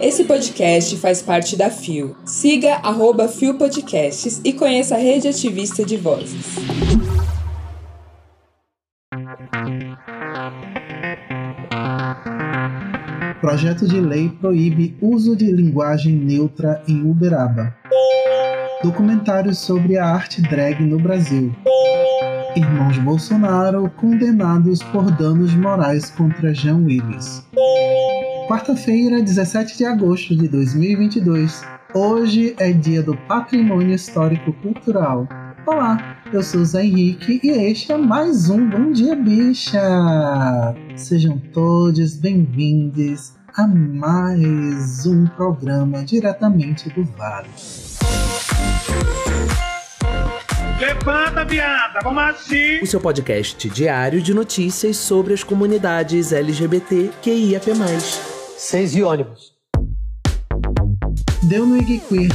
Esse podcast faz parte da FIO. Siga arroba FIO Podcasts e conheça a rede ativista de vozes. Projeto de lei proíbe uso de linguagem neutra em Uberaba. Documentário sobre a arte drag no Brasil. Irmãos Bolsonaro condenados por danos morais contra Jean Willis. Quarta-feira, 17 de agosto de 2022. Hoje é dia do Patrimônio Histórico Cultural. Olá, eu sou Zé Henrique e este é mais um Bom Dia Bicha! Sejam todos bem-vindos a mais um programa diretamente do Vale. Levanta, viada, vamos assim. O seu podcast diário de notícias sobre as comunidades LGBT QIAP+. Seis e ônibus. Deu no Iguiquir.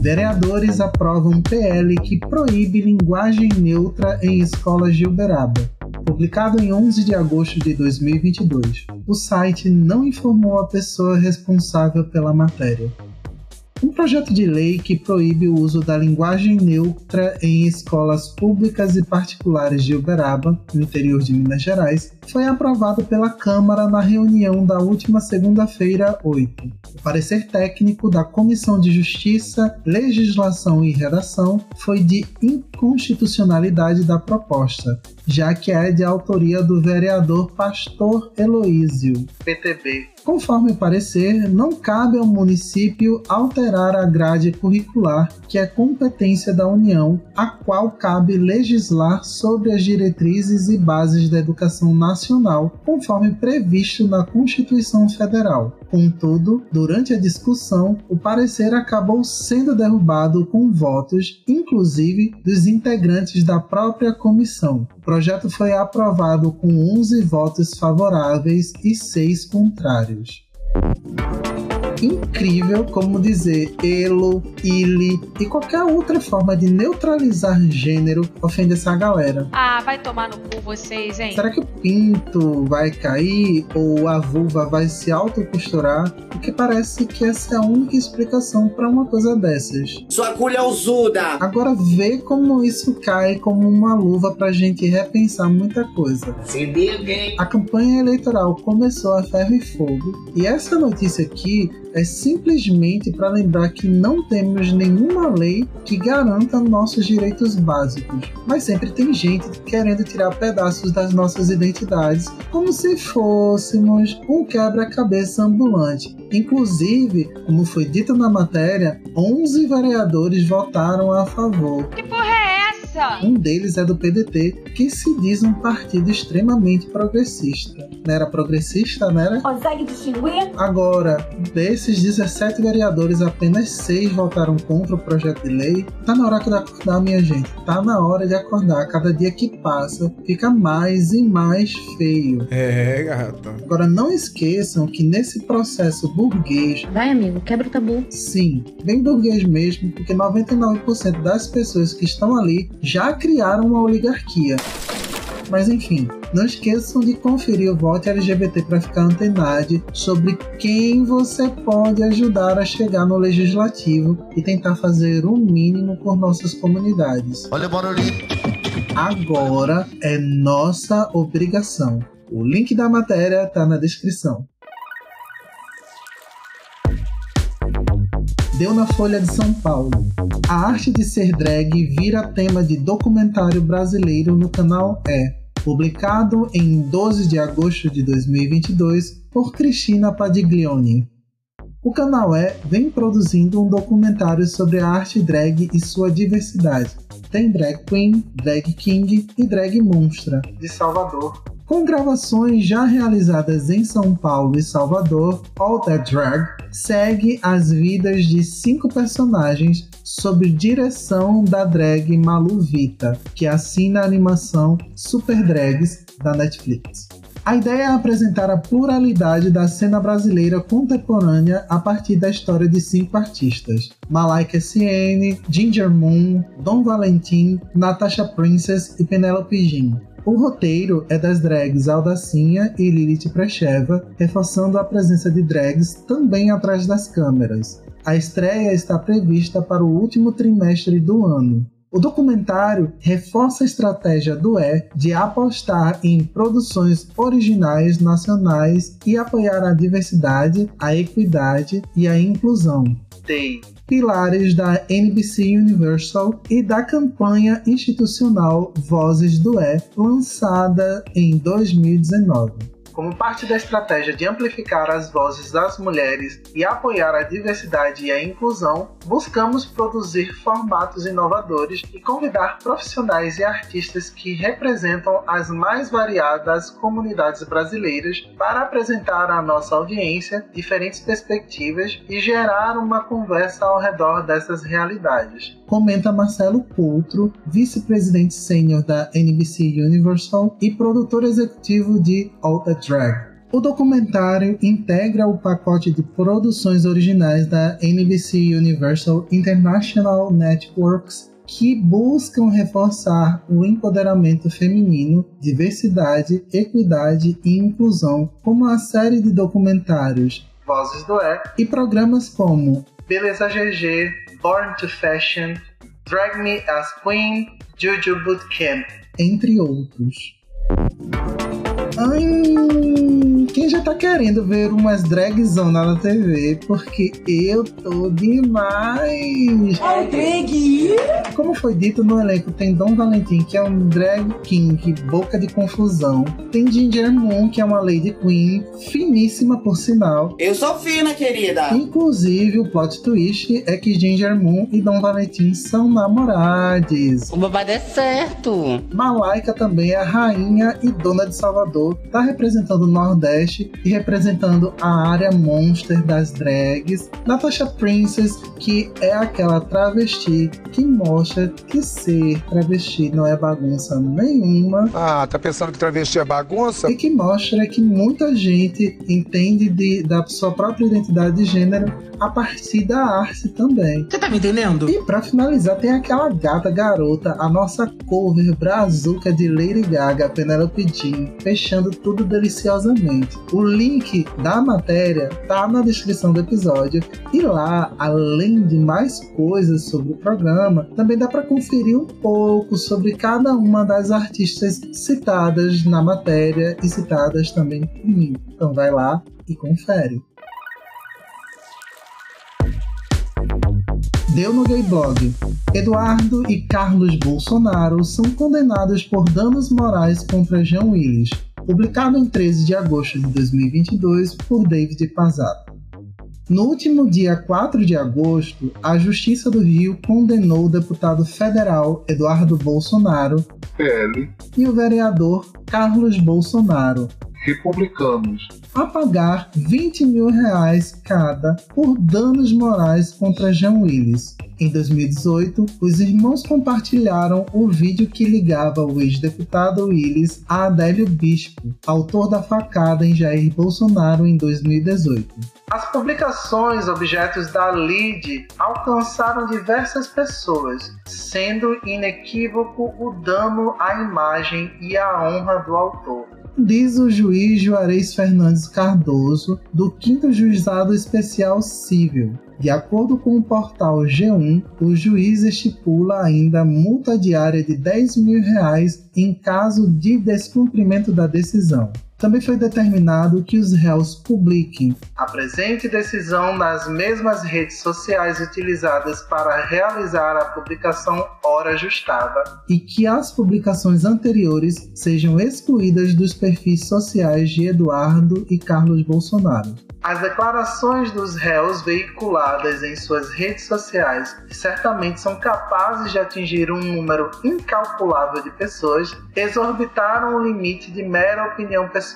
Vereadores aprovam PL que proíbe linguagem neutra em escolas de Uberaba. Publicado em 11 de agosto de 2022, o site não informou a pessoa responsável pela matéria. Um projeto de lei que proíbe o uso da linguagem neutra em escolas públicas e particulares de Uberaba, no interior de Minas Gerais, foi aprovado pela Câmara na reunião da última segunda-feira, 8. O parecer técnico da Comissão de Justiça, Legislação e Redação foi de inconstitucionalidade da proposta, já que é de autoria do vereador Pastor Heloísio, PTB. Conforme parecer, não cabe ao município alterar a grade curricular, que é competência da União, a qual cabe legislar sobre as diretrizes e bases da educação nacional, conforme previsto na Constituição Federal. Contudo, durante a discussão, o parecer acabou sendo derrubado com votos, inclusive dos integrantes da própria comissão. O projeto foi aprovado com 11 votos favoráveis e 6 contrários incrível como dizer elo, ele e qualquer outra forma de neutralizar gênero ofende essa galera. Ah, vai tomar no cu vocês, hein? Será que o pinto vai cair ou a vulva vai se autocosturar? Porque parece que essa é a única explicação para uma coisa dessas. Sua culhãozuda! Agora vê como isso cai como uma luva pra gente repensar muita coisa. Se liga, hein? A campanha eleitoral começou a ferro e fogo e essa notícia aqui é simplesmente para lembrar que não temos nenhuma lei que garanta nossos direitos básicos, mas sempre tem gente querendo tirar pedaços das nossas identidades como se fôssemos um quebra-cabeça ambulante. Inclusive, como foi dito na matéria, 11 vereadores votaram a favor. Um deles é do PDT, que se diz um partido extremamente progressista. Não era progressista, né? Consegue distinguir? Agora, desses 17 vereadores, apenas 6 votaram contra o projeto de lei. Tá na hora de acordar, minha gente. Tá na hora de acordar. Cada dia que passa, fica mais e mais feio. É, gata. Agora, não esqueçam que nesse processo burguês. Vai, amigo, quebra o tabu. Sim, bem burguês mesmo, porque 99% das pessoas que estão ali já criaram uma oligarquia. Mas enfim, não esqueçam de conferir o Vote LGBT para ficar antenado sobre quem você pode ajudar a chegar no legislativo e tentar fazer o mínimo por nossas comunidades. Olha o barulhinho. Agora é nossa obrigação. O link da matéria está na descrição. Deu na Folha de São Paulo. A arte de ser drag vira tema de documentário brasileiro no canal É, publicado em 12 de agosto de 2022 por Cristina Padiglione. O canal E vem produzindo um documentário sobre a arte drag e sua diversidade. Tem drag queen, drag king e drag monstra de Salvador. Com gravações já realizadas em São Paulo e Salvador, All That Drag segue as vidas de cinco personagens sob direção da drag Malu Vita, que assina a animação Super Drags da Netflix. A ideia é apresentar a pluralidade da cena brasileira contemporânea a partir da história de cinco artistas: Malaika SN, Ginger Moon, Dom Valentim, Natasha Princess e Penelope Jean. O roteiro é das drags Aldacinha e Lilith Precheva, reforçando a presença de drags também atrás das câmeras. A estreia está prevista para o último trimestre do ano. O documentário reforça a estratégia do E de apostar em produções originais nacionais e apoiar a diversidade, a equidade e a inclusão. Tem pilares da NBC Universal e da campanha institucional Vozes do E, lançada em 2019. Como parte da estratégia de amplificar as vozes das mulheres e apoiar a diversidade e a inclusão, buscamos produzir formatos inovadores e convidar profissionais e artistas que representam as mais variadas comunidades brasileiras para apresentar à nossa audiência diferentes perspectivas e gerar uma conversa ao redor dessas realidades. Comenta Marcelo Coutro, vice-presidente sênior da NBC Universal e produtor executivo de All the Drag. O documentário integra o pacote de produções originais da NBC Universal International Networks que buscam reforçar o empoderamento feminino, diversidade, equidade e inclusão, como a série de documentários Vozes do E e programas como Beleza GG, Born to Fashion, Drag Me as Queen, Juju Bootcamp, entre outros. Ai, quem já tá querendo ver umas dragzona na TV? Porque eu tô demais! É drag! Como foi dito no elenco, tem Dom Valentim, que é um drag king, boca de confusão. Tem Ginger Moon, que é uma lady queen, finíssima por sinal. Eu sou fina, querida. Inclusive, o plot twist é que Ginger Moon e Dom Valentim são namorados. O babado é certo. Malaika também é a rainha e dona de Salvador, tá representando o Nordeste e representando a área monster das drags. Natasha Princess, que é aquela travesti que mostra que ser travesti não é bagunça nenhuma. Ah, tá pensando que travesti é bagunça? E que mostra que muita gente entende de, da sua própria identidade de gênero a partir da arte também. Você tá me entendendo? E pra finalizar, tem aquela gata garota, a nossa cover brazuca de Lady Gaga, Penelope Jean, fechando tudo deliciosamente. O link da matéria tá na descrição do episódio e lá, além de mais coisas sobre o programa, também dá para conferir um pouco sobre cada uma das artistas citadas na matéria e citadas também por mim. Então vai lá e confere. Deu no Gay Blog. Eduardo e Carlos Bolsonaro são condenados por danos morais contra Jean Willis, publicado em 13 de agosto de 2022 por David Pazato. No último dia 4 de agosto, a Justiça do Rio condenou o deputado federal Eduardo Bolsonaro PL. e o vereador Carlos Bolsonaro Republicanos. a pagar 20 mil reais cada por danos morais contra Jean Willis. Em 2018, os irmãos compartilharam o vídeo que ligava o ex-deputado Willis a Adélio Bispo, autor da facada em Jair Bolsonaro em 2018. As publicações objetos da LID alcançaram diversas pessoas, sendo inequívoco o dano à imagem e à honra do autor diz o juiz Juarez Fernandes Cardoso, do 5 Juizado Especial Civil. De acordo com o portal G1, o juiz estipula ainda multa diária de 10 mil reais em caso de descumprimento da decisão. Também foi determinado que os réus publiquem a presente decisão nas mesmas redes sociais utilizadas para realizar a publicação hora ajustada e que as publicações anteriores sejam excluídas dos perfis sociais de Eduardo e Carlos Bolsonaro. As declarações dos réus veiculadas em suas redes sociais certamente são capazes de atingir um número incalculável de pessoas, exorbitaram o limite de mera opinião pessoal,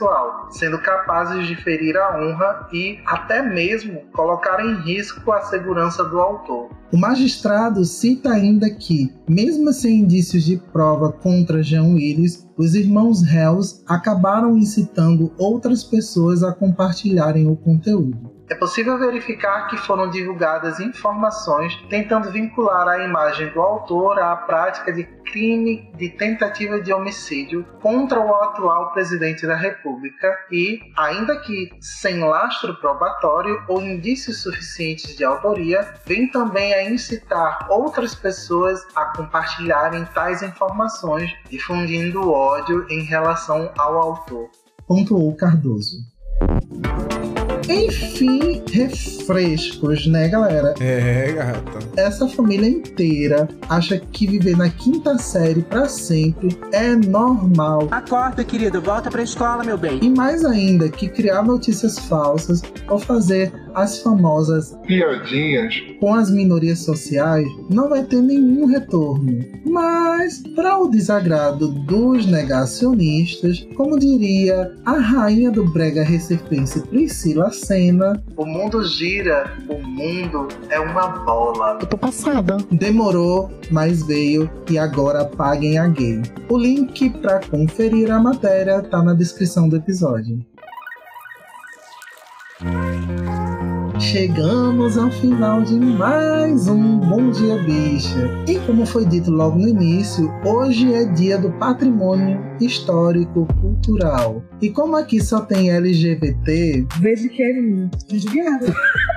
sendo capazes de ferir a honra e até mesmo colocar em risco a segurança do autor. O magistrado cita ainda que, mesmo sem indícios de prova contra Jean Willis, os irmãos réus acabaram incitando outras pessoas a compartilharem o conteúdo. É possível verificar que foram divulgadas informações tentando vincular a imagem do autor à prática de crime de tentativa de homicídio contra o atual presidente da República e, ainda que sem lastro probatório ou indícios suficientes de autoria, vem também a incitar outras pessoas a compartilharem tais informações, difundindo ódio em relação ao autor. Pontuou Cardoso. Enfim, refrescos, né, galera? É, gata. Essa família inteira acha que viver na quinta série para sempre é normal. Acorda, querido, volta pra escola, meu bem. E mais ainda, que criar notícias falsas ou fazer as famosas piadinhas com as minorias sociais não vai ter nenhum retorno. Mas, para o desagrado dos negacionistas, como diria a rainha do brega recifense Priscila Senna, o mundo gira, o mundo é uma bola. Eu tô passada. Demorou, mas veio e agora paguem a gay. O link para conferir a matéria tá na descrição do episódio. Chegamos ao final de mais um Bom Dia Bicha. E como foi dito logo no início, hoje é dia do patrimônio histórico cultural. E como aqui só tem LGBT, vejo que é desviado.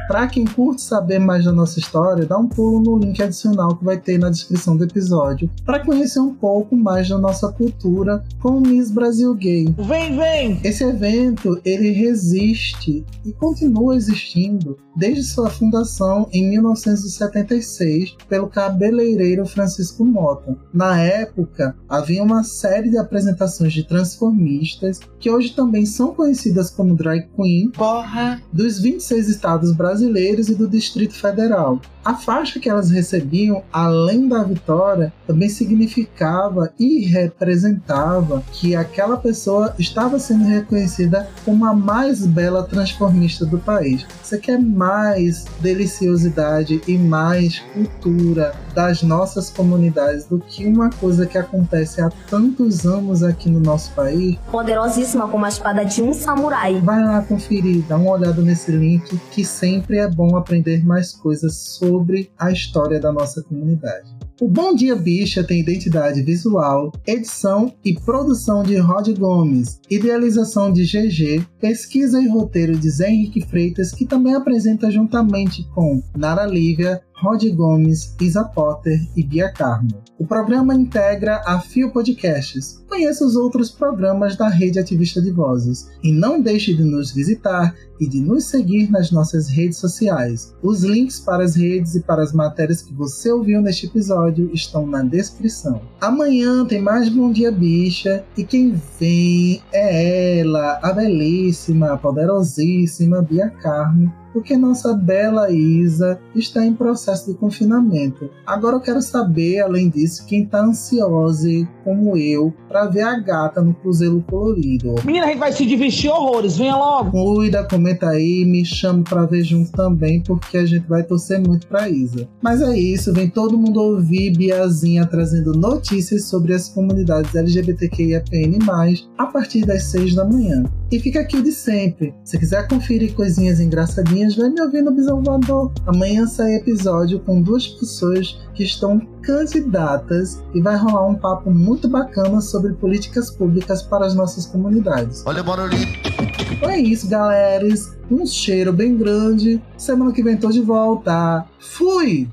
Para quem curte saber mais da nossa história, dá um pulo no link adicional que vai ter na descrição do episódio para conhecer um pouco mais da nossa cultura com o Miss Brasil Gay. Vem, vem! Esse evento ele resiste e continua existindo desde sua fundação em 1976 pelo cabeleireiro Francisco Mota. Na época, havia uma série de apresentações de transformistas que hoje também são conhecidas como drag queen Porra! dos 26 estados brasileiros e do Distrito Federal. A faixa que elas recebiam, além da vitória, também significava e representava que aquela pessoa estava sendo reconhecida como a mais bela transformista do país. Você quer mais deliciosidade e mais cultura das nossas comunidades do que uma coisa que acontece há tantos anos aqui no nosso país? Poderosíssima como a espada de um samurai. Vai lá conferir, dá uma olhada nesse link que sempre é bom aprender mais coisas sobre a história da nossa comunidade. O Bom Dia Bicha tem identidade visual, edição e produção de Rod Gomes, idealização de GG, pesquisa e roteiro de Zé Henrique Freitas, que também apresenta juntamente com Nara Lívia, Rod Gomes, Isa Potter e Bia Carmo. O programa integra a Fio Podcasts. Conheça os outros programas da Rede Ativista de Vozes. E não deixe de nos visitar e de nos seguir nas nossas redes sociais. Os links para as redes e para as matérias que você ouviu neste episódio estão na descrição. Amanhã tem mais Bom Dia Bicha e quem vem é ela, a belíssima, poderosíssima Bia Carmo, porque nossa bela Isa está em processo de confinamento. Agora eu quero saber, além disso, quem está ansiosa, como eu, para ver a gata no Cruzeiro Colorido. Menina, a gente vai se divertir horrores, venha logo! Cuida, comenta aí, me chame para ver junto também, porque a gente vai torcer muito para Isa. Mas é isso, vem todo mundo ouvir Biazinha trazendo notícias sobre as comunidades LGBTQIAPN+, a partir das 6 da manhã. E fica aqui de sempre. Se quiser conferir coisinhas engraçadinhas, vai me ouvir no Bisão Voador. Amanhã sai episódio com duas pessoas que estão candidatas e vai rolar um papo muito bacana sobre políticas públicas para as nossas comunidades. Olha o Monolito! Então é isso, galera. Um cheiro bem grande. Semana que vem tô de volta. Fui!